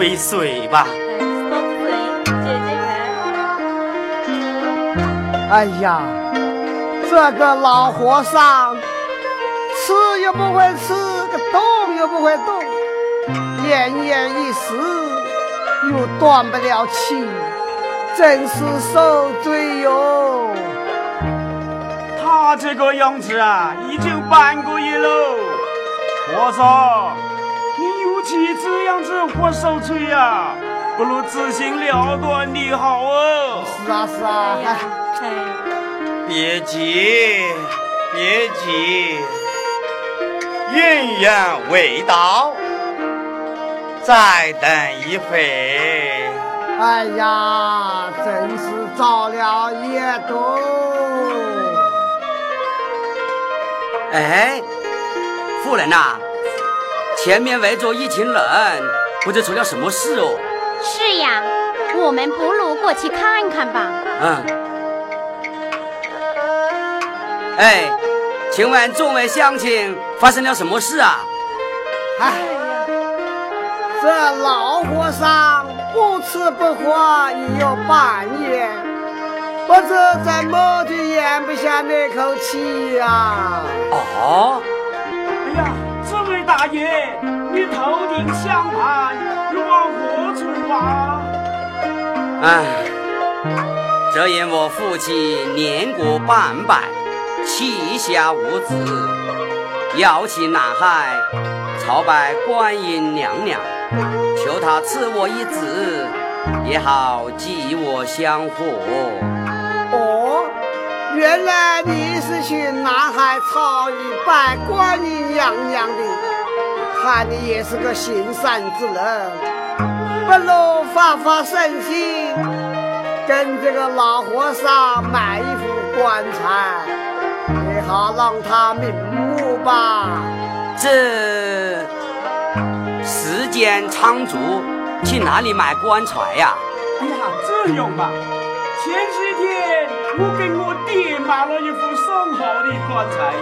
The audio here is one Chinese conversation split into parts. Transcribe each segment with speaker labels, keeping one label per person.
Speaker 1: 杯水吧。
Speaker 2: 哎呀，这个老和尚吃又不会吃，个动又不会动，奄奄一息又断不了气，真是受罪哟。
Speaker 3: 他这个样子啊，已经半个月喽。和尚，你与其这样子活受罪呀，不如自行了断的好哦。
Speaker 2: 是啊，是啊。
Speaker 1: 哎别急，别急，姻缘未到，再等一会。
Speaker 2: 哎呀，真是造了业多。
Speaker 4: 哎，夫人呐，前面围着一群人，不知出了什么事哦。
Speaker 5: 是呀，我们不如过去看看吧。
Speaker 4: 嗯。哎，请问众位乡亲，发生了什么事啊？
Speaker 2: 哎呀，这老和尚不吃不喝已有半年，不知怎么就咽不下那口气呀？
Speaker 4: 哦，
Speaker 3: 大爷，你头顶香盘又往何处发？
Speaker 4: 哎，这因我父亲年过半百。膝下无子，要去南海朝拜观音娘娘，求她赐我一子，也好济我香火。
Speaker 2: 哦，原来你是去南海朝拜观音娘娘的，看你也是个行善之人，不如发发善心，跟这个老和尚买一副棺材。也好让他瞑目吧。
Speaker 4: 这时间仓促，去哪里买棺材呀？
Speaker 3: 哎呀，这样吧，前几天我给我爹买了一副上好的棺材，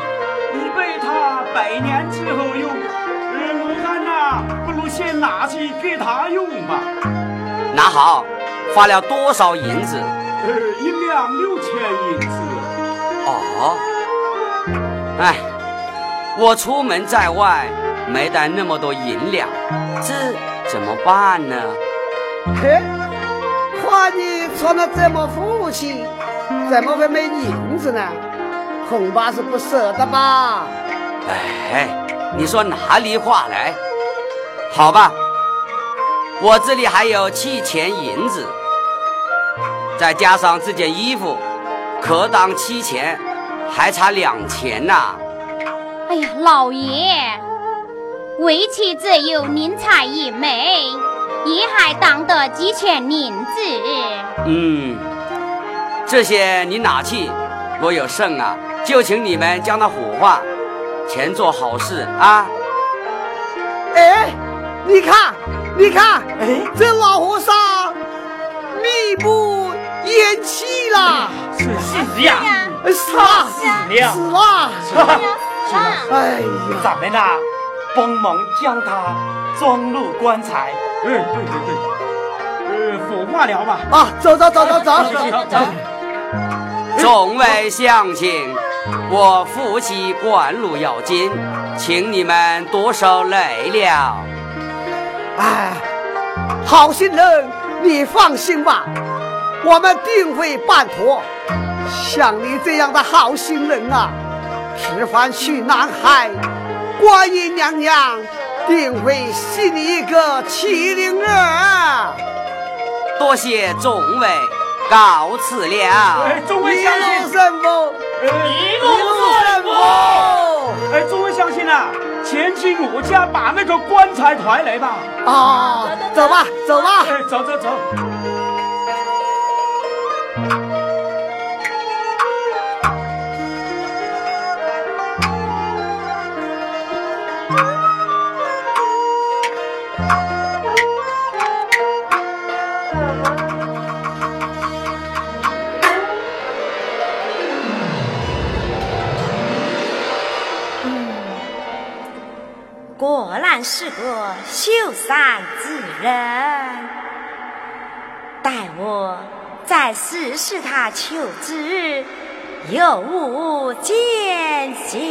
Speaker 3: 以备他百年之后用。不如先拿去给他用吧。
Speaker 4: 拿好，花了多少银子？
Speaker 3: 呃，一两六千银子。
Speaker 4: 哦。哎，我出门在外没带那么多银两，这怎么办呢？
Speaker 2: 嘿，夸你穿的这么富气，怎么会没银子呢？恐怕是不舍得吧？
Speaker 4: 哎，你说哪里话来？好吧，我这里还有七钱银子，再加上这件衣服，可当七钱。还差两钱呐！
Speaker 5: 哎呀，老爷，为妻只有宁采一枚，也还当得几钱银子。
Speaker 4: 嗯，这些你拿去，我有剩啊，就请你们将它火化，钱做好事啊！
Speaker 2: 哎，你看，你看，哎，这老和尚密不言弃了，
Speaker 3: 是是呀。
Speaker 2: 死了！死了！
Speaker 5: 死了！
Speaker 2: 哎呀，
Speaker 1: 咱们呐，帮忙将他装入棺材。
Speaker 3: 嗯，对对对，呃，火化了吧？
Speaker 2: 啊，走走走走走
Speaker 3: 走。
Speaker 4: 众位乡亲，我夫妻官路要紧，请你们多受累了。
Speaker 2: 哎，好心人，你放心吧，我们定会办妥。像你这样的好心人啊，只凡去南海，观音娘娘定会许你一个麒麟儿。
Speaker 4: 多谢众位，告辞了。
Speaker 3: 众位乡亲，
Speaker 2: 什么？
Speaker 3: 一路顺风。哎，诸位乡亲啊，前去我家把那个棺材抬来吧。
Speaker 2: 啊，走吧，走吧。
Speaker 3: 哎，走走走。
Speaker 4: 果然是个秀才之人，待我再试试他求知，有无艰辛。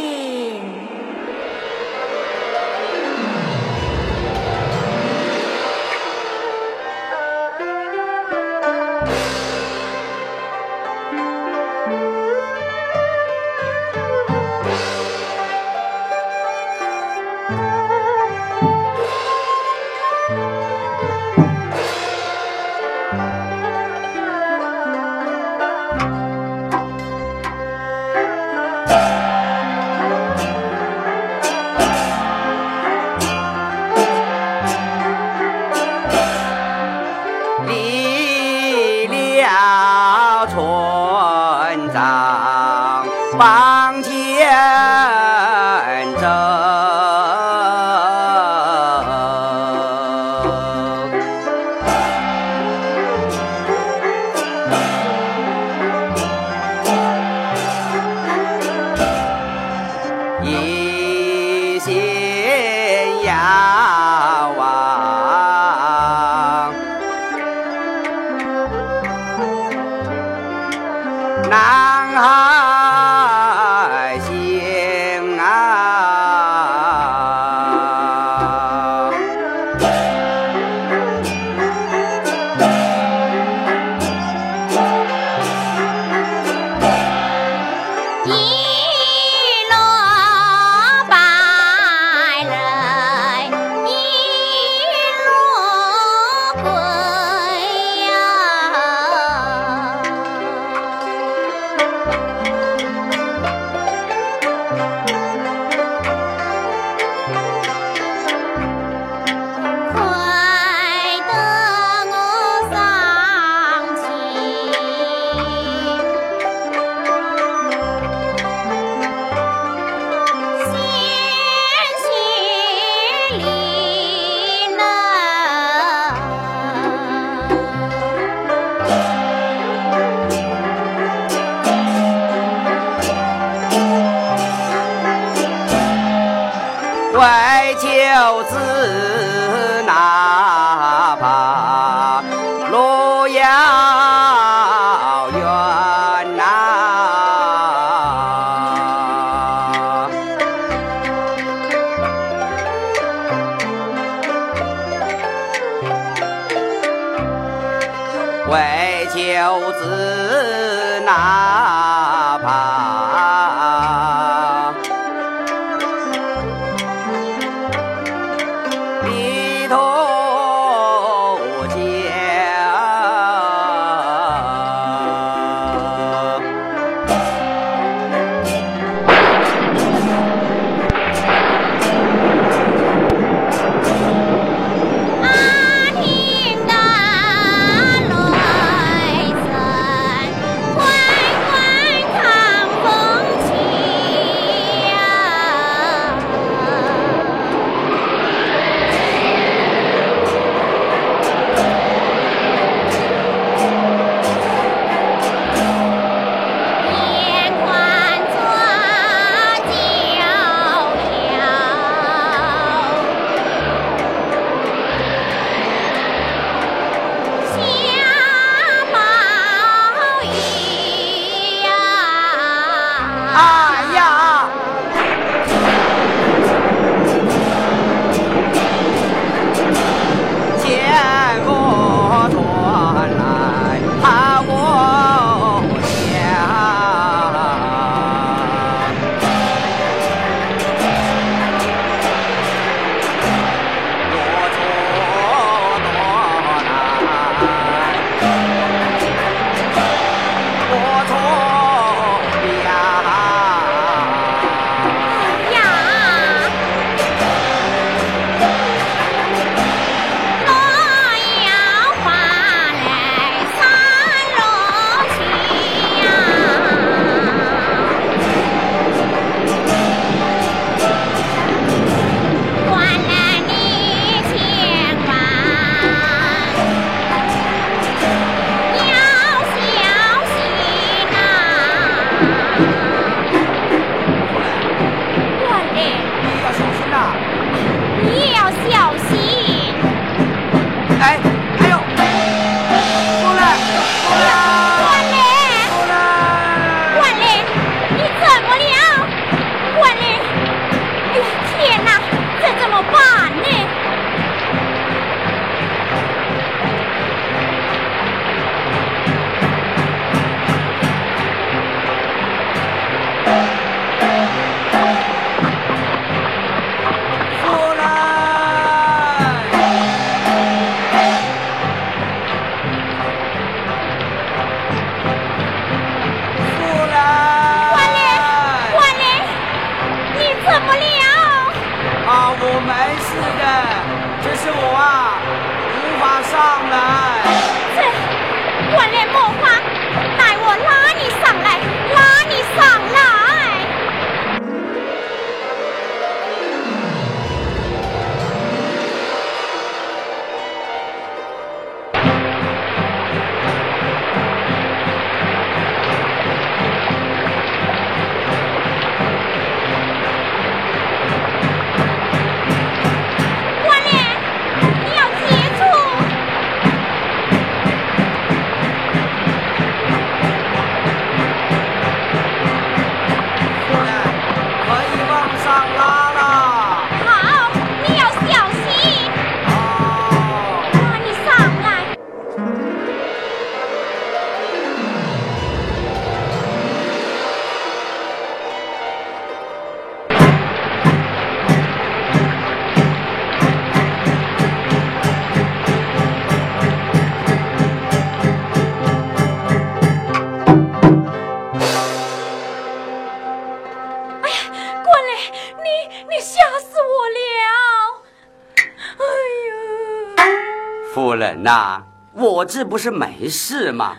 Speaker 4: 人呐、我这不是没事吗？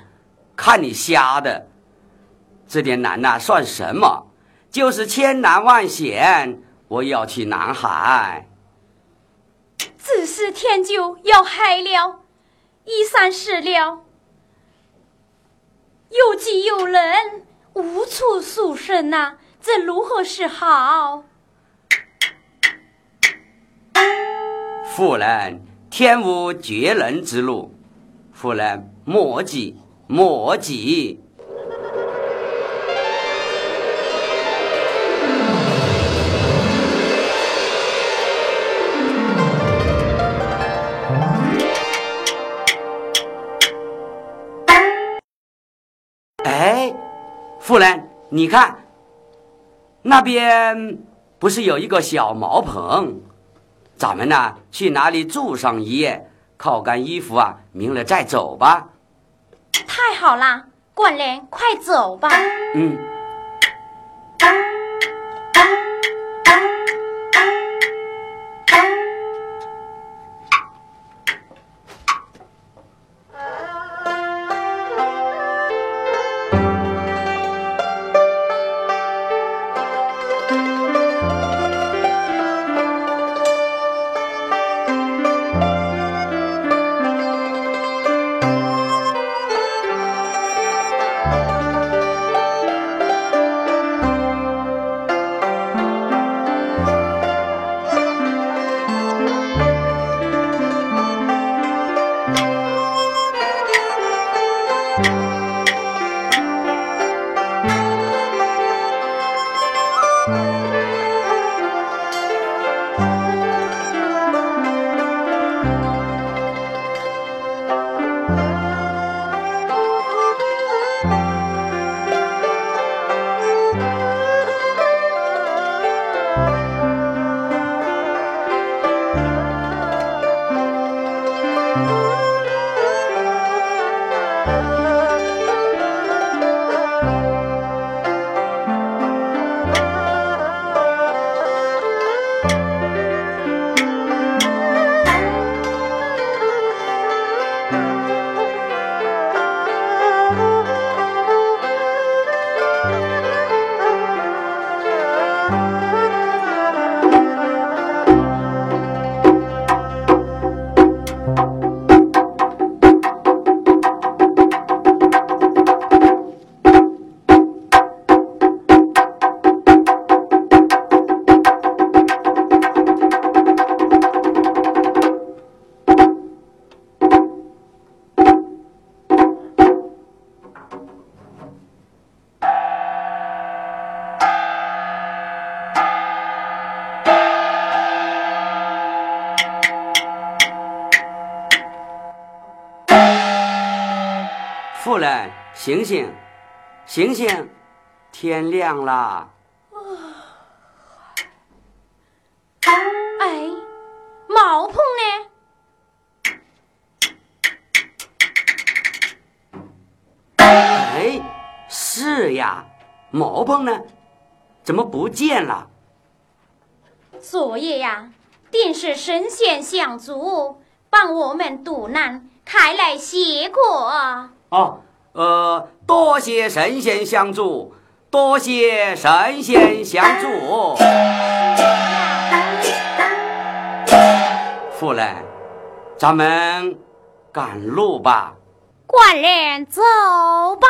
Speaker 4: 看你瞎的，这点难呐、算什么？就是千难万险，我要去南海。
Speaker 5: 自是天就要害了，衣衫湿了，又急又冷，无处诉身呐、这如何是好？
Speaker 4: 夫人，天无绝人之路，夫人莫急莫急。哎，夫人，你看，那边不是有一个小茅棚？咱们呢，去哪里住上一夜，烤干衣服啊，明了再走吧。
Speaker 5: 太好啦，冠霖，快走吧。
Speaker 4: 嗯，夫人，醒醒，醒醒，天亮了。
Speaker 5: 哎，茅棚呢？
Speaker 4: 哎，是呀，毛鹏呢？怎么不见了？
Speaker 5: 昨夜呀，定是神仙相助，帮我们渡难，开来谢过。
Speaker 4: 哦，呃，多谢神仙相助，多谢神仙相助。夫人，咱们赶路吧。
Speaker 5: 官人，走吧。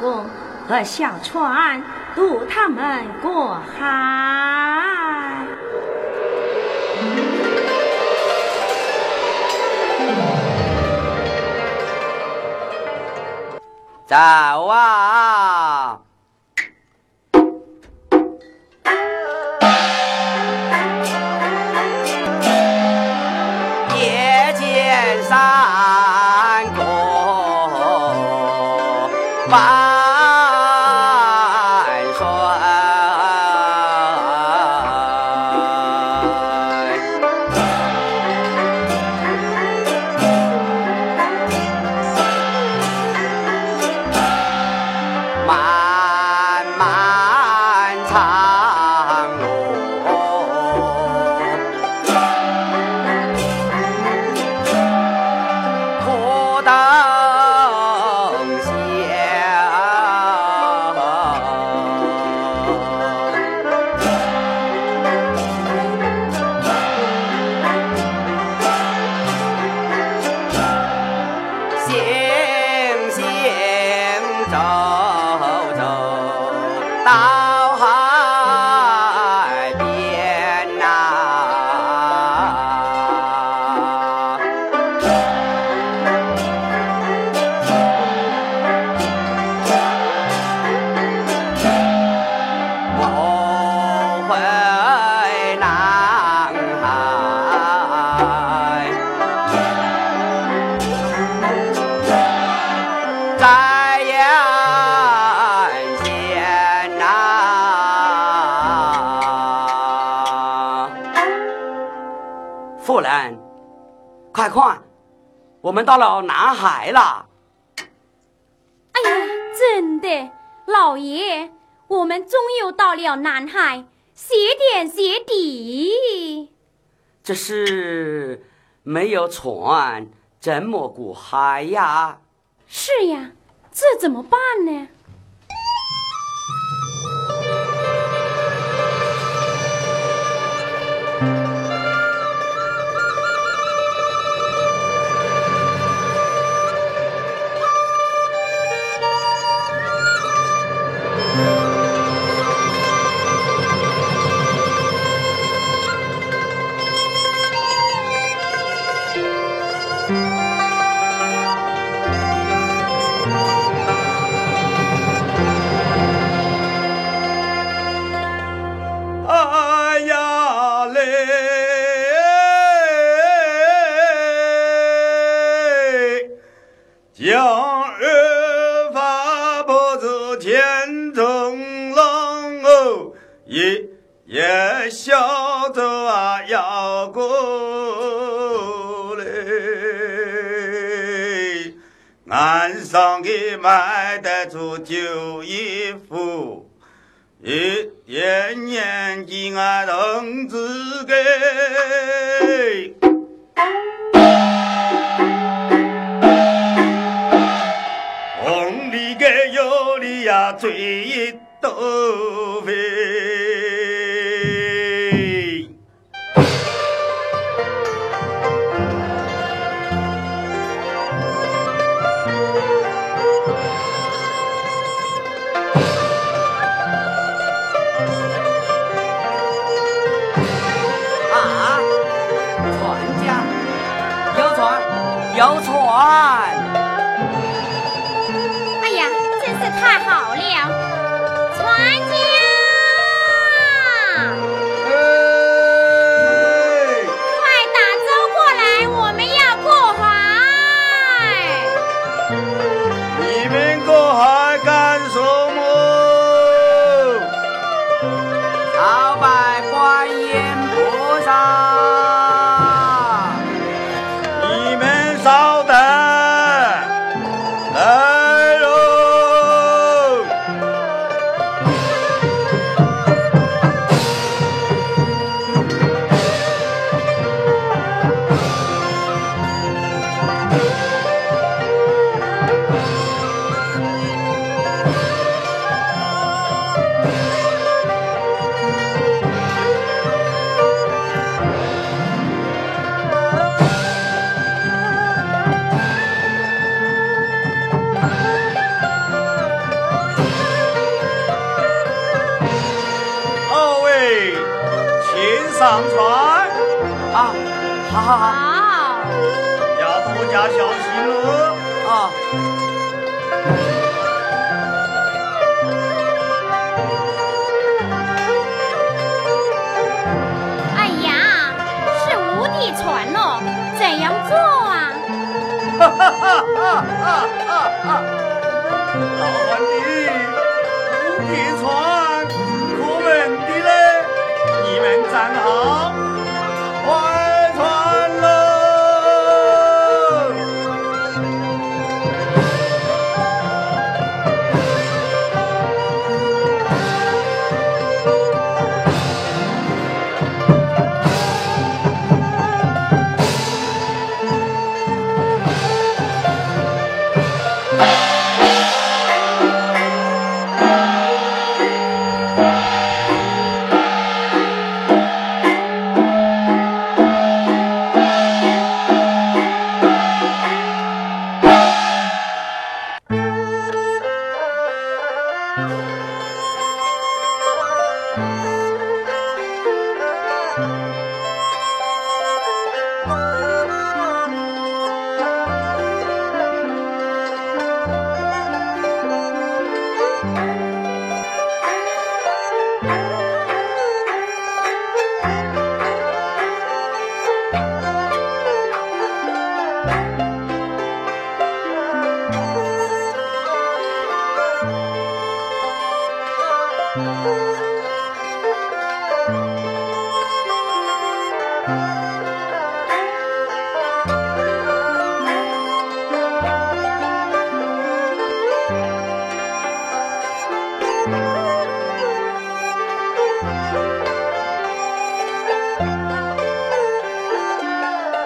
Speaker 6: 公和小船渡他们过海，
Speaker 4: 走啊！夜见山谷。我们到了南海了。
Speaker 5: 哎呀，真的，老爷，我们终于到了南海，谢天谢地。
Speaker 4: 这是没有船，怎么过海呀？
Speaker 5: 是呀，这怎么办呢？
Speaker 1: 啊啊
Speaker 4: 啊啊
Speaker 1: 老皇帝铁船我们的嘞你们站好，快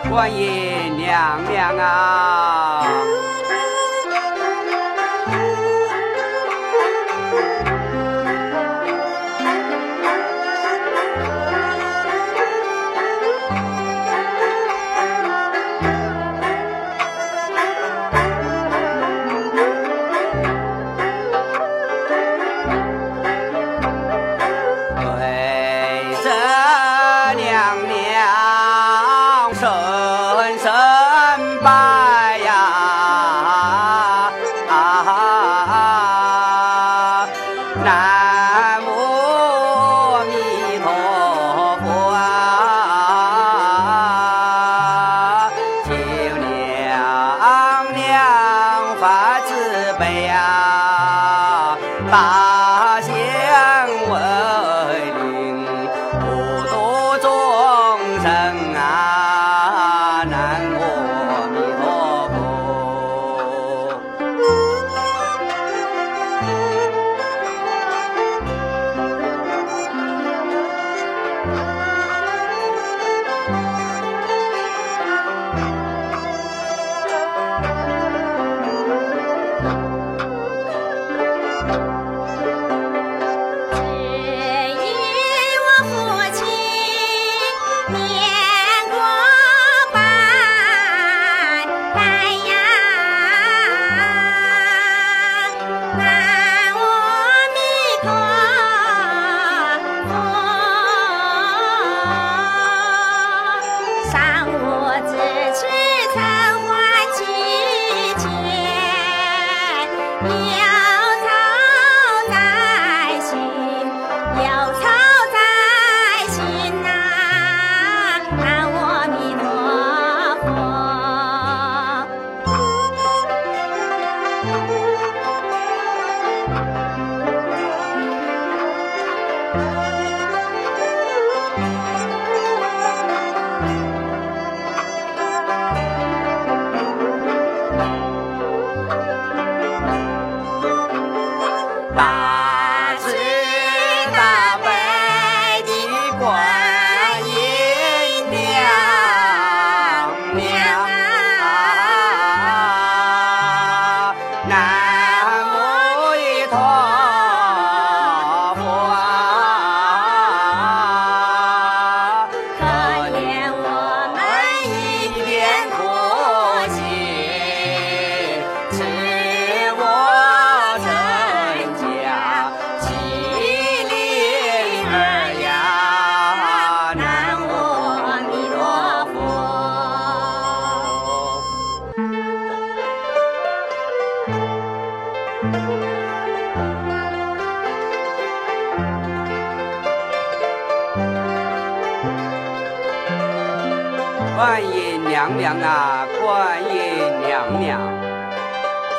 Speaker 4: 观音娘娘啊！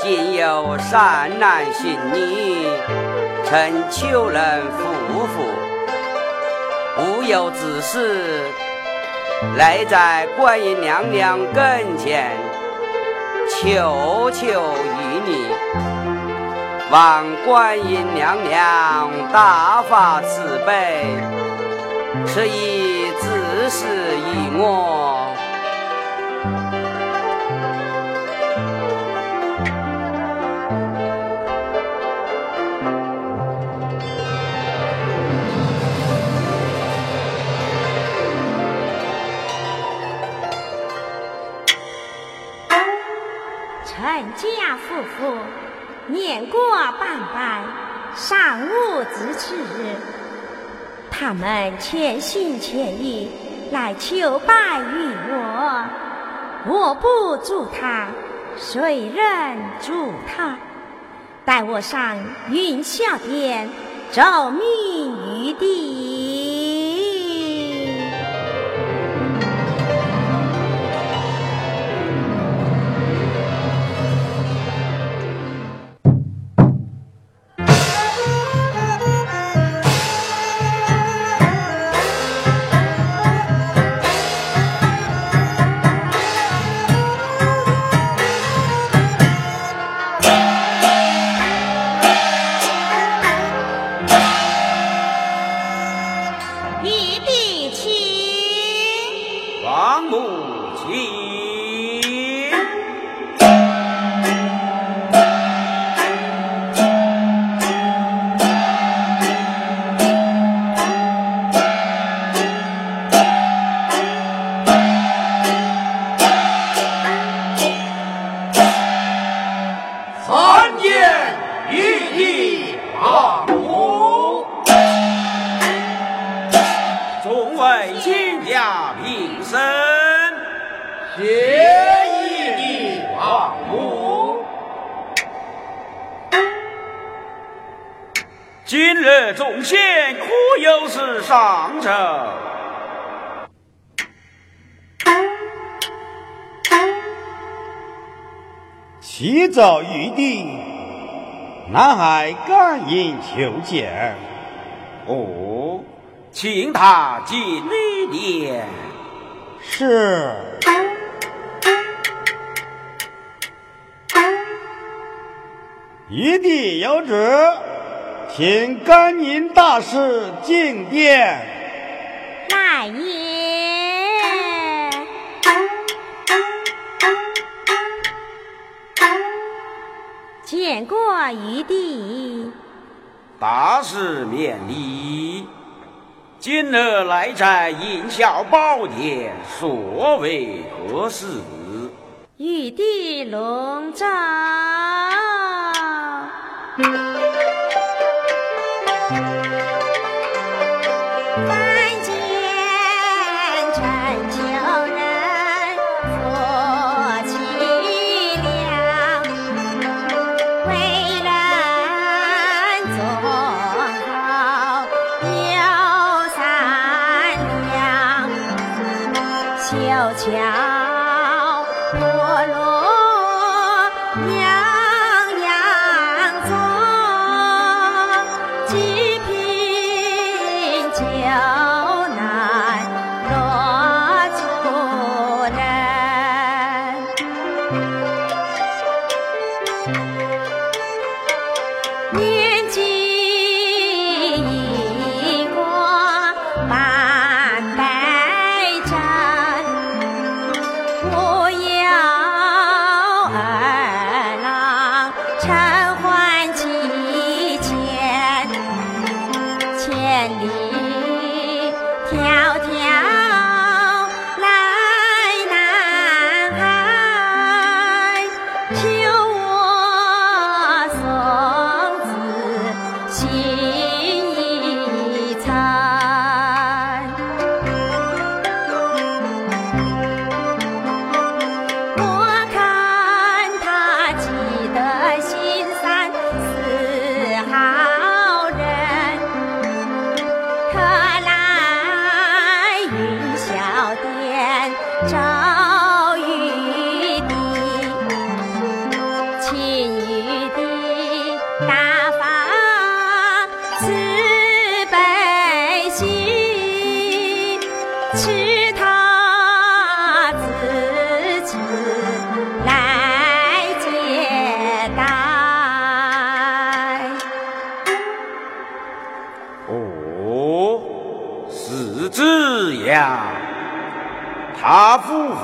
Speaker 4: 今有善男信女，趁求人夫妇，无有子嗣，来在观音娘娘跟前，求求于你，望观音娘娘大发慈悲，赐以子嗣于我。
Speaker 6: 家夫妇年过半百，尚无子嗣，他们全心全意来求拜于我，我不助他，谁人助他？待我上云霄殿，奏明母
Speaker 1: 亲。奏玉帝，南海感应求见。
Speaker 7: 哦，请他进礼殿。
Speaker 1: 是。玉帝有旨，请甘宁大师进殿。
Speaker 6: 来也。见过玉帝，
Speaker 7: 大事免礼。今日来在银霄宝殿，所为何事？
Speaker 6: 玉帝龙召。
Speaker 3: 夫妇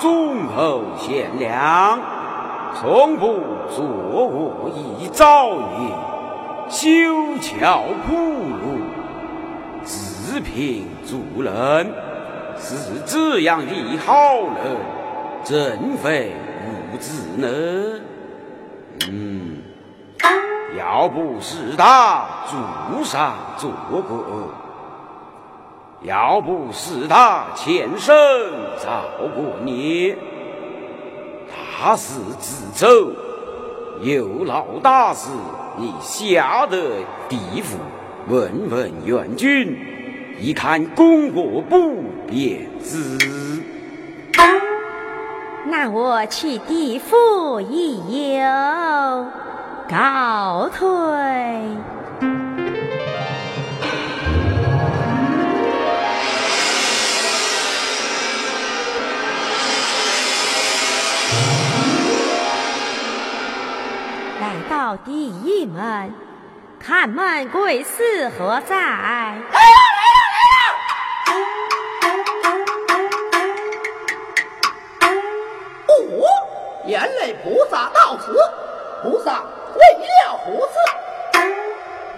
Speaker 3: 忠厚贤良，从不作恶一造孽，修桥铺路，自贫助人，是这样的好人，怎会无子呢？嗯，要不是他祖上做过。要不是他前生造过孽，大事自走，有老大事，你下得地府问问元君，一看功过不便知。
Speaker 6: 那我去地府一游，告退。到第一门，看门贵司何在？来
Speaker 8: 了来了来了！哦，原来菩萨到此，菩萨为了何事？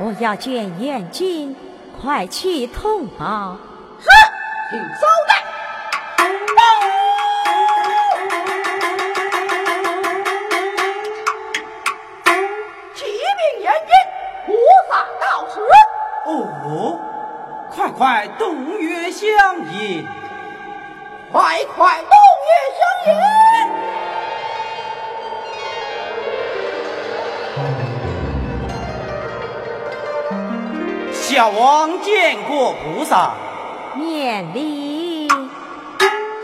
Speaker 6: 我要见燕君，快去通报。
Speaker 8: 是，请稍
Speaker 7: 相迎，
Speaker 8: 快快动月相
Speaker 7: 迎！小王见过菩萨，
Speaker 6: 免礼，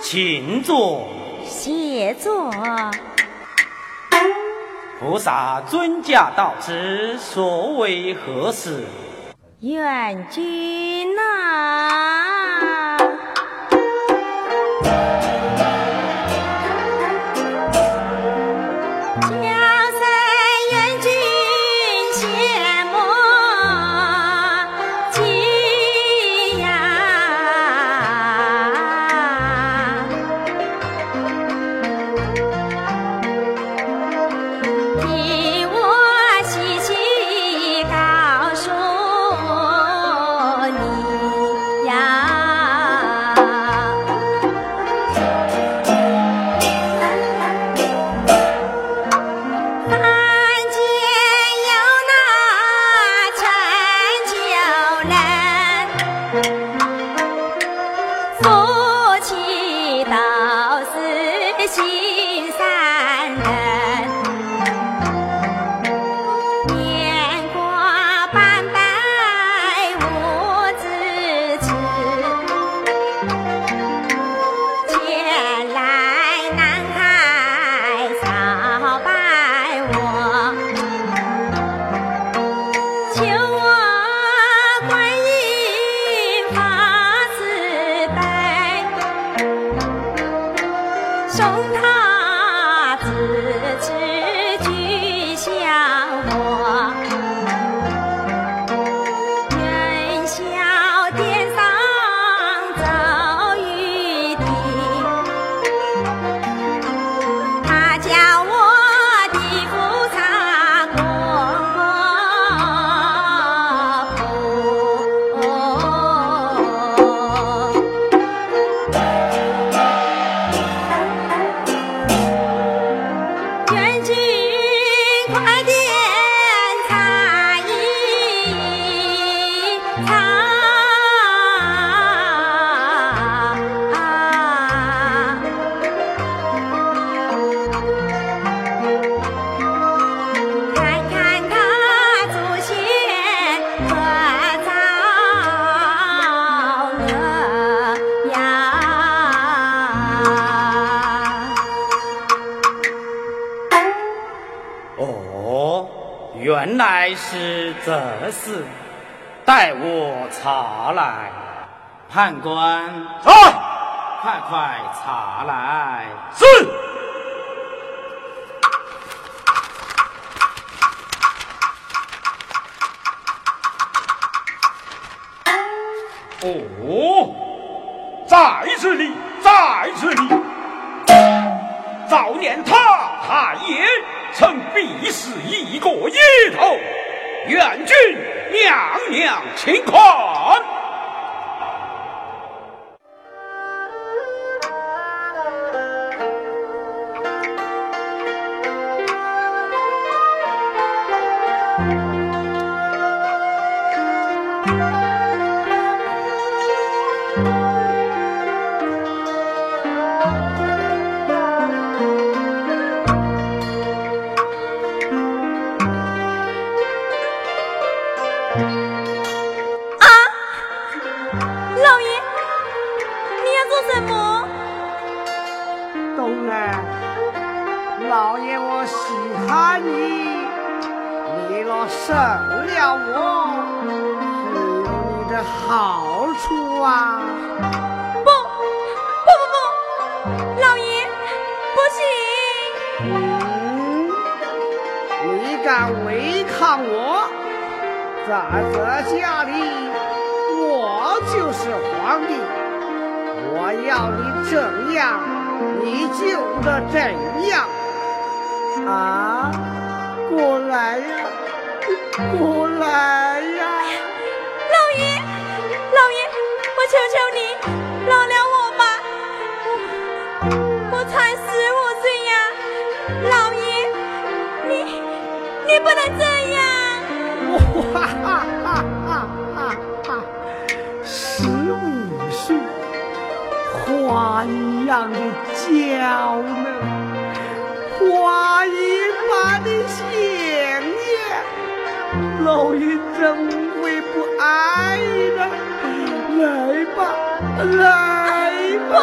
Speaker 7: 请坐，
Speaker 6: 谢坐。
Speaker 7: 菩萨尊驾到此，所为何事？
Speaker 6: 愿君
Speaker 7: 是这事，待我查来。判官，
Speaker 2: 在，
Speaker 7: 快快查来。
Speaker 2: 是。哦，在这里，在这里。早年他太爷曾必死一个丫头。愿君娘娘请看。
Speaker 9: 要
Speaker 2: 你怎样，你就得怎样。啊，过来呀，过来呀！
Speaker 5: 老爷，老爷，我求求你，饶了我吧！我我才十五岁呀，老爷，你你不能这样！
Speaker 2: 花一样的娇嫩花一般的鲜艳老爷怎会不爱呢？来吧来吧。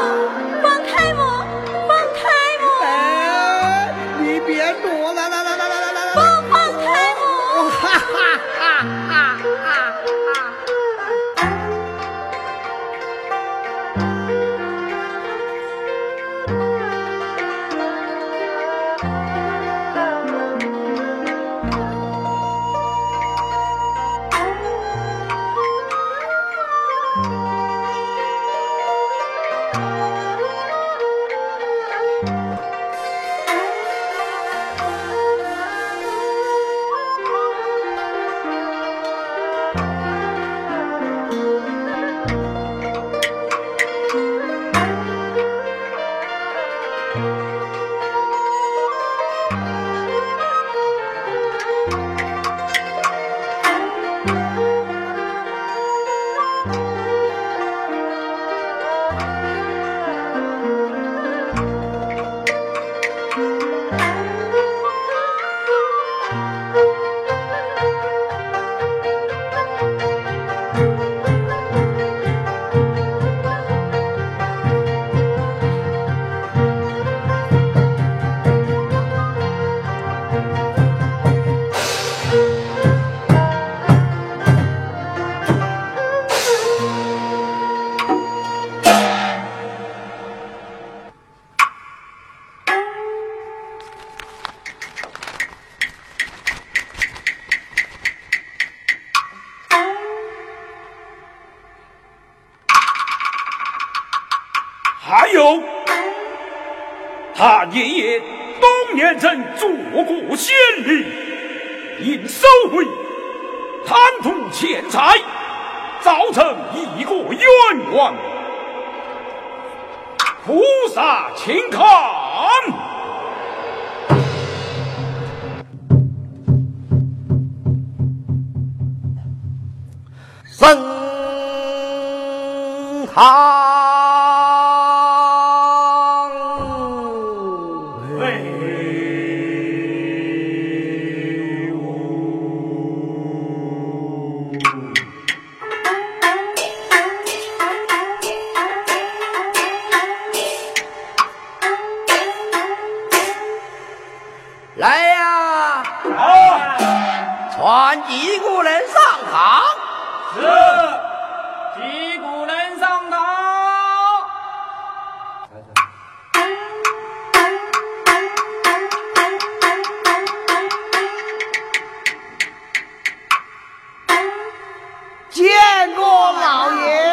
Speaker 4: 来呀传几个人上
Speaker 9: 堂。是几个人上堂。见过老爷。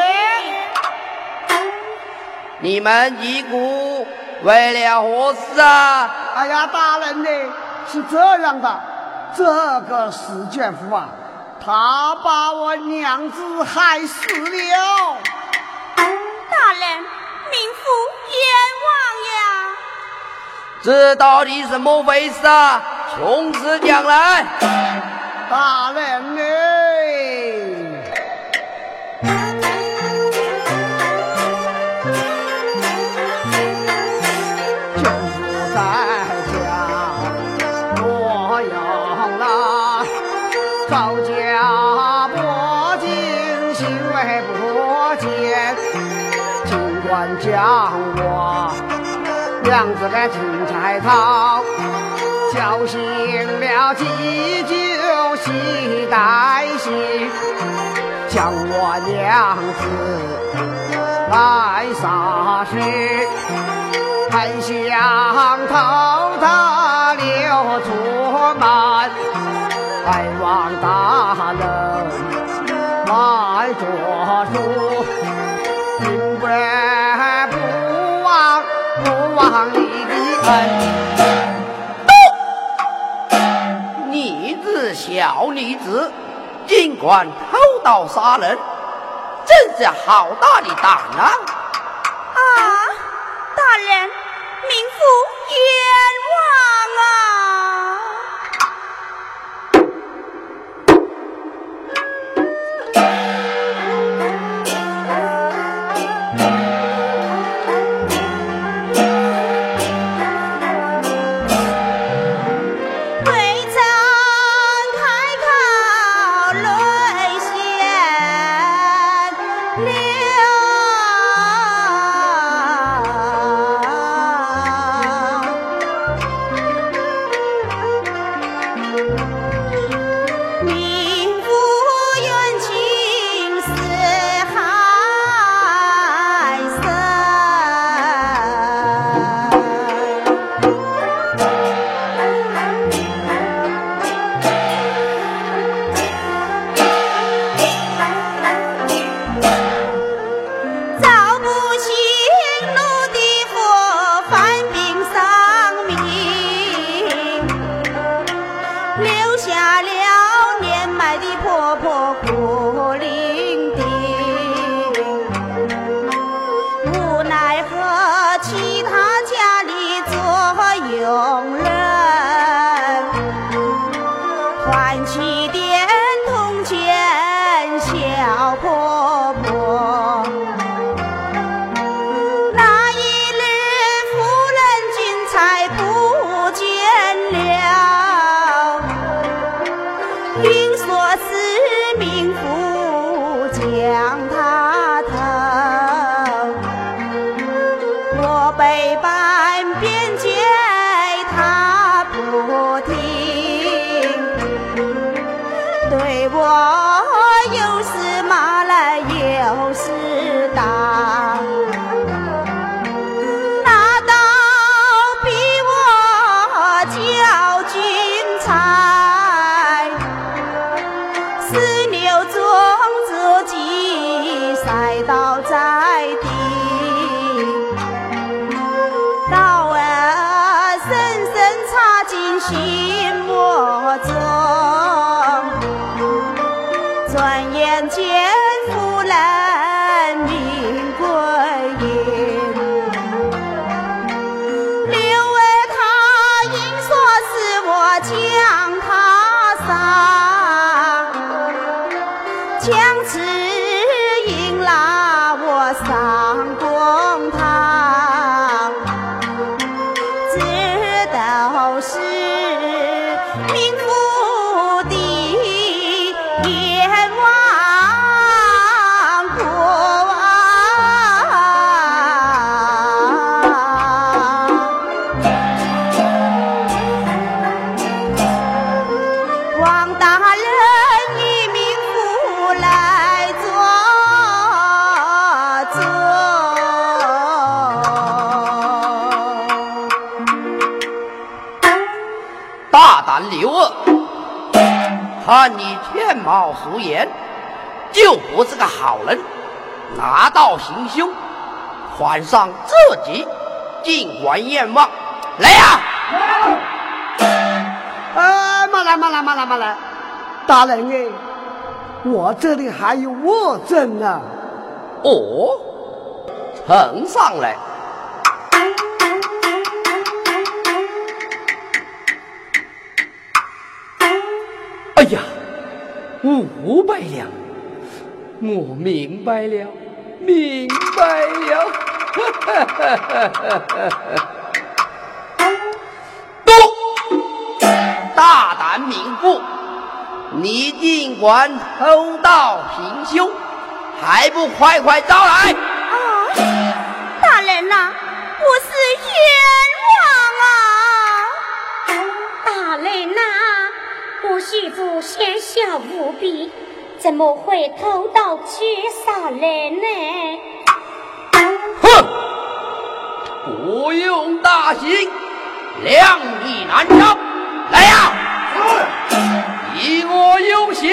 Speaker 9: 你们几个为了何事啊。
Speaker 2: 哎呀，大人呢？是这样的，这个史卷夫啊，他把我娘子害死了。
Speaker 5: 大人，民妇冤枉呀！
Speaker 9: 这到底怎么回事啊？穷子讲来，
Speaker 2: 大人呢？将我娘子的青菜草叫醒了，急救西代西，将我娘子来杀去，还想偷偷溜出门，还望大人来作主，你的恩，
Speaker 9: 逆子小女子，尽管偷盗杀人，真是好大的胆！啊，
Speaker 4: 貌俗言，就不是个好人。拿刀行凶，还上自己，尽管阎王来呀！
Speaker 2: 啊，慢来，慢来，慢来，慢来！大人哎，我这里还有卧证呢。
Speaker 4: 哦，呈上来。五百两，我明白了，明白了。大胆禀赋，你尽管偷盗行凶，还不快快招来？
Speaker 9: 啊，大人呐，我是冤枉啊！大人呐，我媳妇狭小无比，怎么会偷盗绝杀？来呢？
Speaker 4: 哼，不用大刑，量力难招。来呀，以我有刑。